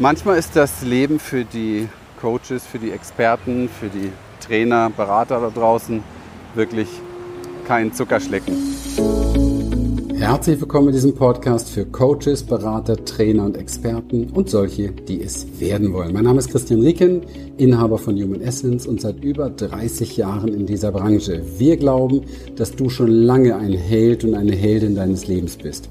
Manchmal ist das Leben für die Coaches, für die Experten, für die Trainer, Berater da draußen wirklich kein Zuckerschlecken. Herzlich willkommen in diesem Podcast für Coaches, Berater, Trainer und Experten und solche, die es werden wollen. Mein Name ist Christian Rieken, Inhaber von Human Essence und seit über 30 Jahren in dieser Branche. Wir glauben, dass du schon lange ein Held und eine Heldin deines Lebens bist,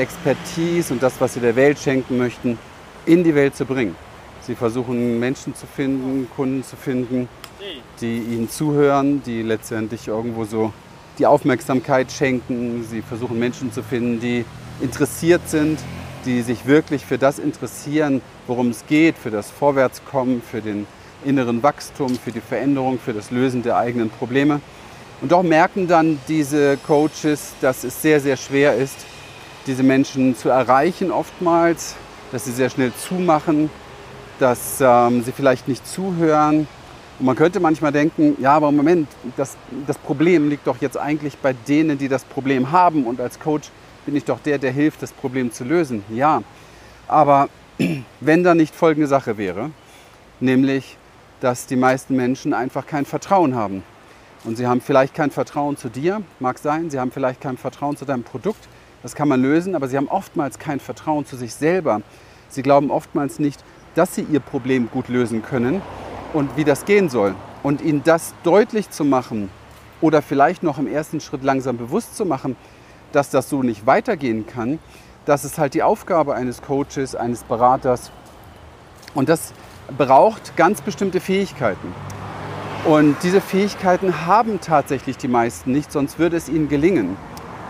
Expertise und das, was sie der Welt schenken möchten, in die Welt zu bringen. Sie versuchen Menschen zu finden, Kunden zu finden, die ihnen zuhören, die letztendlich irgendwo so die Aufmerksamkeit schenken. Sie versuchen Menschen zu finden, die interessiert sind, die sich wirklich für das interessieren, worum es geht, für das Vorwärtskommen, für den inneren Wachstum, für die Veränderung, für das Lösen der eigenen Probleme. Und doch merken dann diese Coaches, dass es sehr, sehr schwer ist, diese Menschen zu erreichen oftmals, dass sie sehr schnell zumachen, dass ähm, sie vielleicht nicht zuhören. Und man könnte manchmal denken, ja, aber Moment, das, das Problem liegt doch jetzt eigentlich bei denen, die das Problem haben. Und als Coach bin ich doch der, der hilft, das Problem zu lösen. Ja, aber wenn da nicht folgende Sache wäre, nämlich, dass die meisten Menschen einfach kein Vertrauen haben. Und sie haben vielleicht kein Vertrauen zu dir, mag sein, sie haben vielleicht kein Vertrauen zu deinem Produkt, das kann man lösen, aber sie haben oftmals kein Vertrauen zu sich selber. Sie glauben oftmals nicht, dass sie ihr Problem gut lösen können und wie das gehen soll. Und ihnen das deutlich zu machen oder vielleicht noch im ersten Schritt langsam bewusst zu machen, dass das so nicht weitergehen kann, das ist halt die Aufgabe eines Coaches, eines Beraters. Und das braucht ganz bestimmte Fähigkeiten. Und diese Fähigkeiten haben tatsächlich die meisten nicht, sonst würde es ihnen gelingen.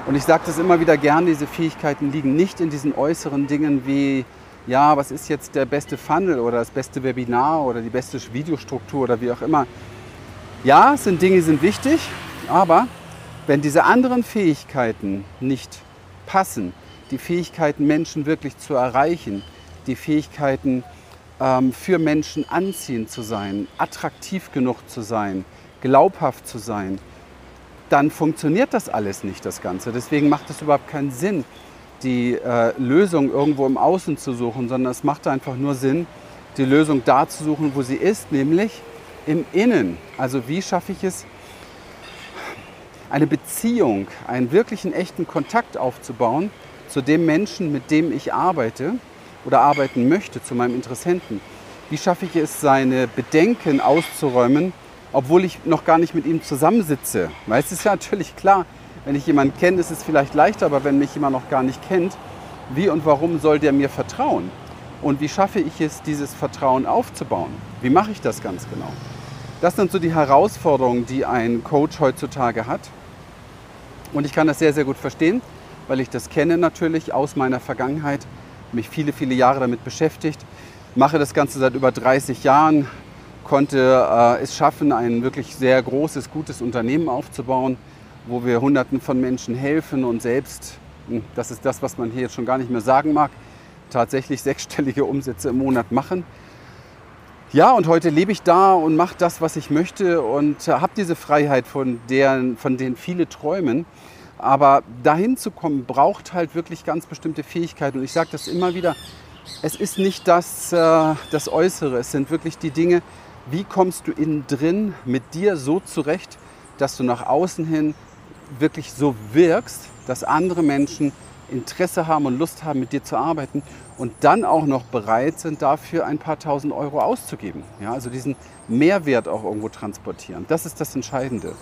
Und ich sage das immer wieder gern, diese Fähigkeiten liegen nicht in diesen äußeren Dingen wie, ja, was ist jetzt der beste Funnel oder das beste Webinar oder die beste Videostruktur oder wie auch immer. Ja, sind Dinge sind wichtig, aber wenn diese anderen Fähigkeiten nicht passen, die Fähigkeiten, Menschen wirklich zu erreichen, die Fähigkeiten, ähm, für Menschen anziehend zu sein, attraktiv genug zu sein, glaubhaft zu sein, dann funktioniert das alles nicht, das Ganze. Deswegen macht es überhaupt keinen Sinn, die äh, Lösung irgendwo im Außen zu suchen, sondern es macht einfach nur Sinn, die Lösung da zu suchen, wo sie ist, nämlich im Innen. Also wie schaffe ich es, eine Beziehung, einen wirklichen echten Kontakt aufzubauen zu dem Menschen, mit dem ich arbeite oder arbeiten möchte, zu meinem Interessenten. Wie schaffe ich es, seine Bedenken auszuräumen, obwohl ich noch gar nicht mit ihm zusammensitze. Weil es ist ja natürlich klar, wenn ich jemanden kenne, ist es vielleicht leichter, aber wenn mich jemand noch gar nicht kennt, wie und warum soll der mir vertrauen? Und wie schaffe ich es, dieses Vertrauen aufzubauen? Wie mache ich das ganz genau? Das sind so die Herausforderungen, die ein Coach heutzutage hat. Und ich kann das sehr, sehr gut verstehen, weil ich das kenne natürlich aus meiner Vergangenheit, mich viele, viele Jahre damit beschäftigt, mache das Ganze seit über 30 Jahren, konnte äh, es schaffen, ein wirklich sehr großes, gutes Unternehmen aufzubauen, wo wir Hunderten von Menschen helfen und selbst, hm, das ist das, was man hier jetzt schon gar nicht mehr sagen mag, tatsächlich sechsstellige Umsätze im Monat machen. Ja, und heute lebe ich da und mache das, was ich möchte und äh, habe diese Freiheit, von, der, von denen viele träumen. Aber dahin zu kommen, braucht halt wirklich ganz bestimmte Fähigkeiten. Und ich sage das immer wieder, es ist nicht das, äh, das Äußere, es sind wirklich die Dinge, wie kommst du innen drin mit dir so zurecht, dass du nach außen hin wirklich so wirkst, dass andere Menschen Interesse haben und Lust haben, mit dir zu arbeiten und dann auch noch bereit sind, dafür ein paar tausend Euro auszugeben. Ja, also diesen Mehrwert auch irgendwo transportieren. Das ist das Entscheidende.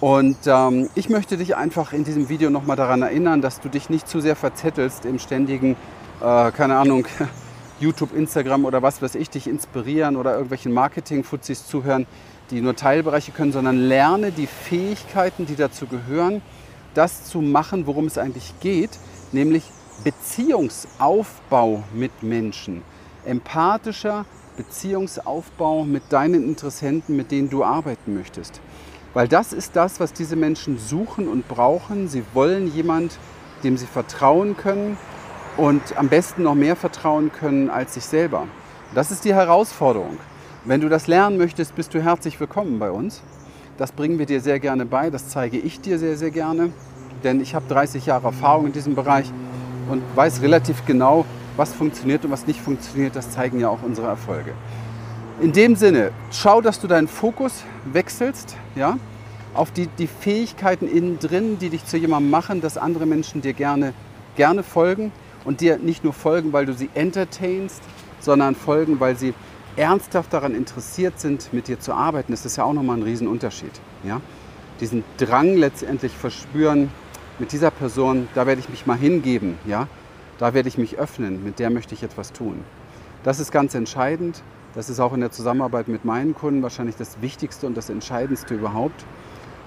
Und ähm, ich möchte dich einfach in diesem Video nochmal daran erinnern, dass du dich nicht zu sehr verzettelst im ständigen, äh, keine Ahnung, YouTube, Instagram oder was weiß ich dich inspirieren oder irgendwelchen Marketing-Fuzis zuhören, die nur Teilbereiche können, sondern lerne die Fähigkeiten, die dazu gehören, das zu machen, worum es eigentlich geht, nämlich Beziehungsaufbau mit Menschen. empathischer Beziehungsaufbau mit deinen Interessenten, mit denen du arbeiten möchtest. Weil das ist das, was diese Menschen suchen und brauchen. Sie wollen jemand, dem sie vertrauen können und am besten noch mehr vertrauen können als sich selber. Das ist die Herausforderung. Wenn du das lernen möchtest, bist du herzlich willkommen bei uns. Das bringen wir dir sehr gerne bei, das zeige ich dir sehr, sehr gerne, denn ich habe 30 Jahre Erfahrung in diesem Bereich und weiß relativ genau, was funktioniert und was nicht funktioniert. Das zeigen ja auch unsere Erfolge. In dem Sinne, schau, dass du deinen Fokus wechselst, ja, auf die, die Fähigkeiten innen drin, die dich zu jemandem machen, dass andere Menschen dir gerne, gerne folgen und dir nicht nur folgen, weil du sie entertainst, sondern folgen, weil sie ernsthaft daran interessiert sind, mit dir zu arbeiten. Das ist ja auch nochmal ein Riesenunterschied. Ja? Diesen Drang letztendlich verspüren, mit dieser Person, da werde ich mich mal hingeben, ja? da werde ich mich öffnen, mit der möchte ich etwas tun. Das ist ganz entscheidend. Das ist auch in der Zusammenarbeit mit meinen Kunden wahrscheinlich das Wichtigste und das Entscheidendste überhaupt.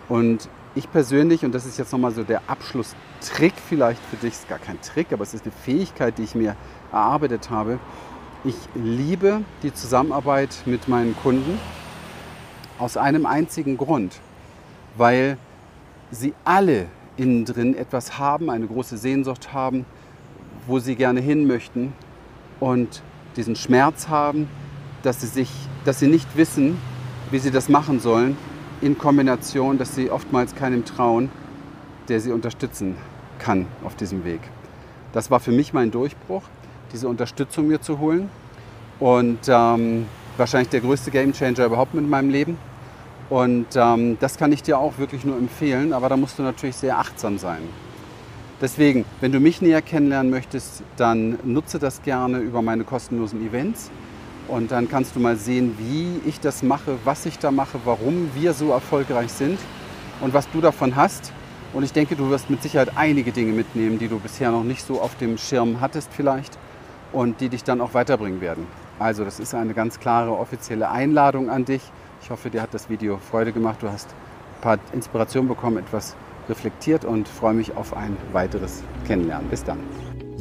Und ich persönlich, und das ist jetzt nochmal so der Abschlusstrick vielleicht für dich, ist gar kein Trick, aber es ist eine Fähigkeit, die ich mir erarbeitet habe. Ich liebe die Zusammenarbeit mit meinen Kunden aus einem einzigen Grund, weil sie alle innen drin etwas haben, eine große Sehnsucht haben, wo sie gerne hin möchten und diesen Schmerz haben, dass sie, sich, dass sie nicht wissen, wie sie das machen sollen, in Kombination, dass sie oftmals keinem trauen, der sie unterstützen kann auf diesem Weg. Das war für mich mein Durchbruch, diese Unterstützung mir zu holen und ähm, wahrscheinlich der größte Gamechanger überhaupt mit meinem Leben. Und ähm, das kann ich dir auch wirklich nur empfehlen, aber da musst du natürlich sehr achtsam sein. Deswegen, wenn du mich näher kennenlernen möchtest, dann nutze das gerne über meine kostenlosen Events. Und dann kannst du mal sehen, wie ich das mache, was ich da mache, warum wir so erfolgreich sind und was du davon hast. Und ich denke, du wirst mit Sicherheit einige Dinge mitnehmen, die du bisher noch nicht so auf dem Schirm hattest vielleicht und die dich dann auch weiterbringen werden. Also das ist eine ganz klare offizielle Einladung an dich. Ich hoffe, dir hat das Video Freude gemacht. Du hast ein paar Inspirationen bekommen, etwas reflektiert und freue mich auf ein weiteres Kennenlernen. Bis dann.